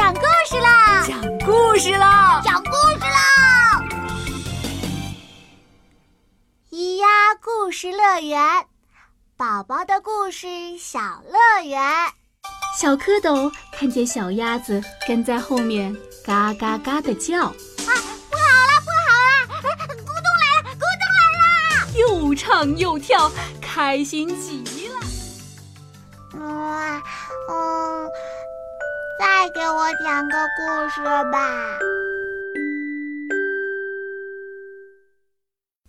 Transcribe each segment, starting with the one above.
讲故事啦！讲故事啦！讲故事啦！咿呀故事乐园，宝宝的故事小乐园。小蝌蚪看见小鸭子跟在后面，嘎嘎嘎的叫。啊，不好了，不好了！咕咚来了，咕咚来了！又唱又跳，开心极了。哇嗯。再给我讲个故事吧，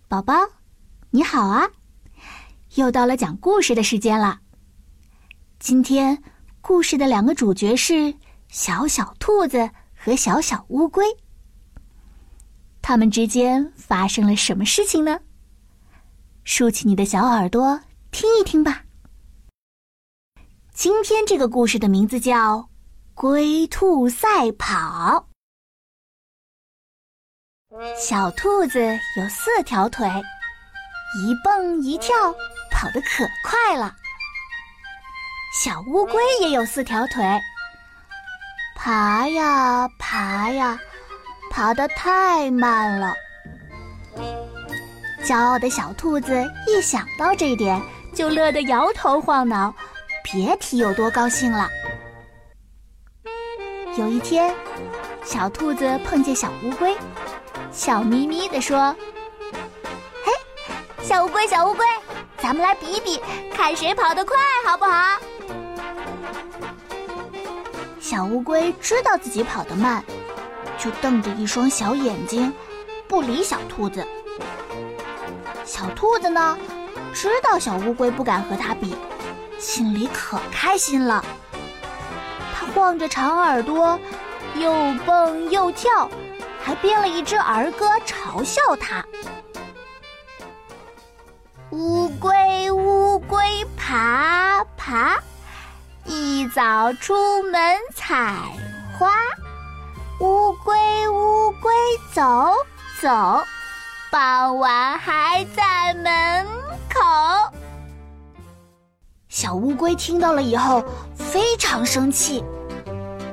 宝宝，你好啊！又到了讲故事的时间了。今天故事的两个主角是小小兔子和小小乌龟。他们之间发生了什么事情呢？竖起你的小耳朵听一听吧。今天这个故事的名字叫。龟兔赛跑，小兔子有四条腿，一蹦一跳，跑得可快了。小乌龟也有四条腿，爬呀爬呀，爬得太慢了。骄傲的小兔子一想到这点，就乐得摇头晃脑，别提有多高兴了。有一天，小兔子碰见小乌龟，笑眯眯地说：“嘿，小乌龟，小乌龟，咱们来比比，看谁跑得快，好不好？”小乌龟知道自己跑得慢，就瞪着一双小眼睛，不理小兔子。小兔子呢，知道小乌龟不敢和它比，心里可开心了。晃着长耳朵，又蹦又跳，还编了一支儿歌嘲笑他。乌龟乌龟爬爬，一早出门采花。乌龟乌龟走走，傍晚还在门口。小乌龟听到了以后，非常生气。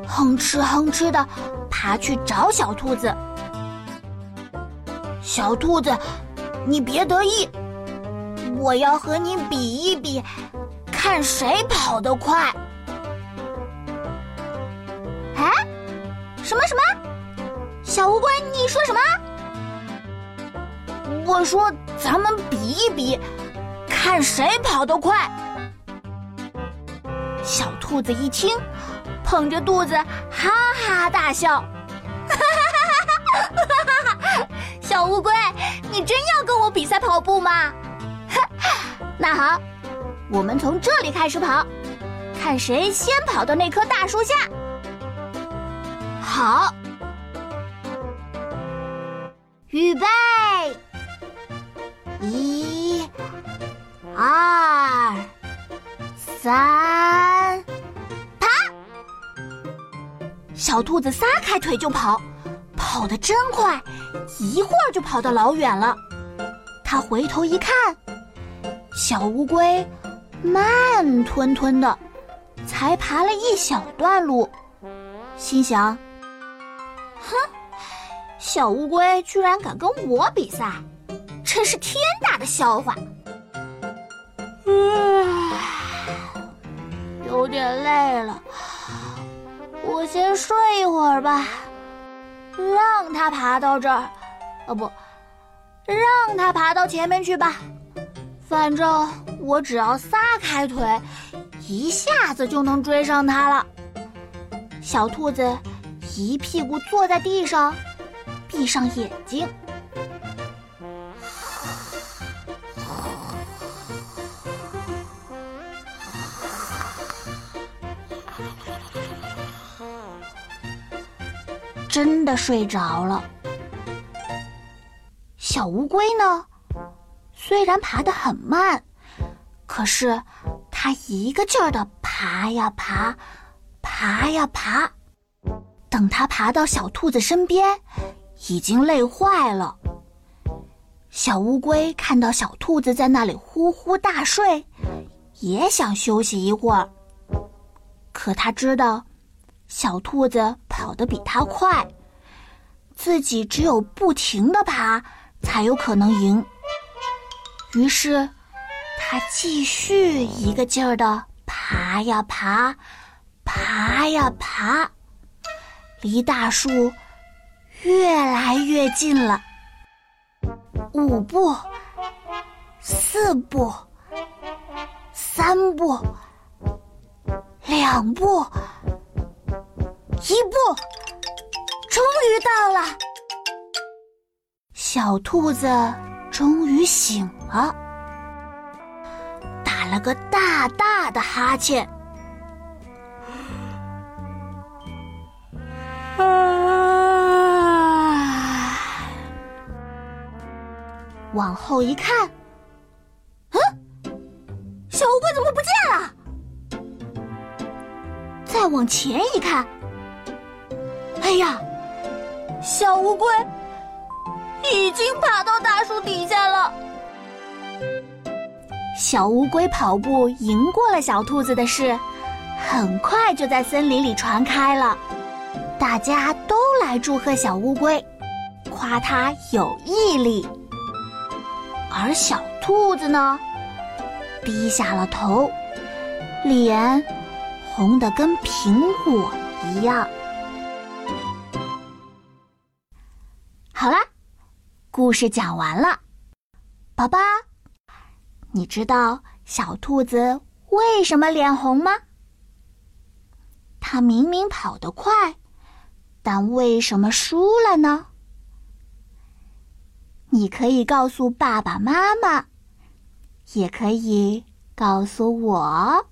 哼哧哼哧的爬去找小兔子。小兔子，你别得意，我要和你比一比，看谁跑得快。哎，什么什么？小乌龟，你说什么？我说咱们比一比，看谁跑得快。小兔子一听。捧着肚子哈哈大笑，哈哈哈哈哈！小乌龟，你真要跟我比赛跑步吗？那好，我们从这里开始跑，看谁先跑到那棵大树下。好，预备，一、二、三。小兔子撒开腿就跑，跑得真快，一会儿就跑到老远了。它回头一看，小乌龟慢吞吞的，才爬了一小段路，心想：“哼，小乌龟居然敢跟我比赛，真是天大的笑话。”有点累了。我先睡一会儿吧，让它爬到这儿，哦不，让它爬到前面去吧。反正我只要撒开腿，一下子就能追上它了。小兔子一屁股坐在地上，闭上眼睛。真的睡着了。小乌龟呢？虽然爬得很慢，可是它一个劲儿的爬呀爬，爬呀爬。等它爬到小兔子身边，已经累坏了。小乌龟看到小兔子在那里呼呼大睡，也想休息一会儿。可它知道，小兔子。跑得比它快，自己只有不停的爬才有可能赢。于是，它继续一个劲儿的爬呀爬，爬呀爬，离大树越来越近了。五步，四步，三步，两步，一步，终于到了。小兔子终于醒了，打了个大大的哈欠。啊往后一看，嗯，小乌龟怎么不见了？再往前一看，哎呀，小乌龟已经爬到大树底下了。小乌龟跑步赢过了小兔子的事，很快就在森林里传开了，大家都来祝贺小乌龟，夸它有毅力。而小兔子呢，低下了头，脸红得跟苹果一样。好啦，故事讲完了，宝宝，你知道小兔子为什么脸红吗？它明明跑得快，但为什么输了呢？你可以告诉爸爸妈妈，也可以告诉我。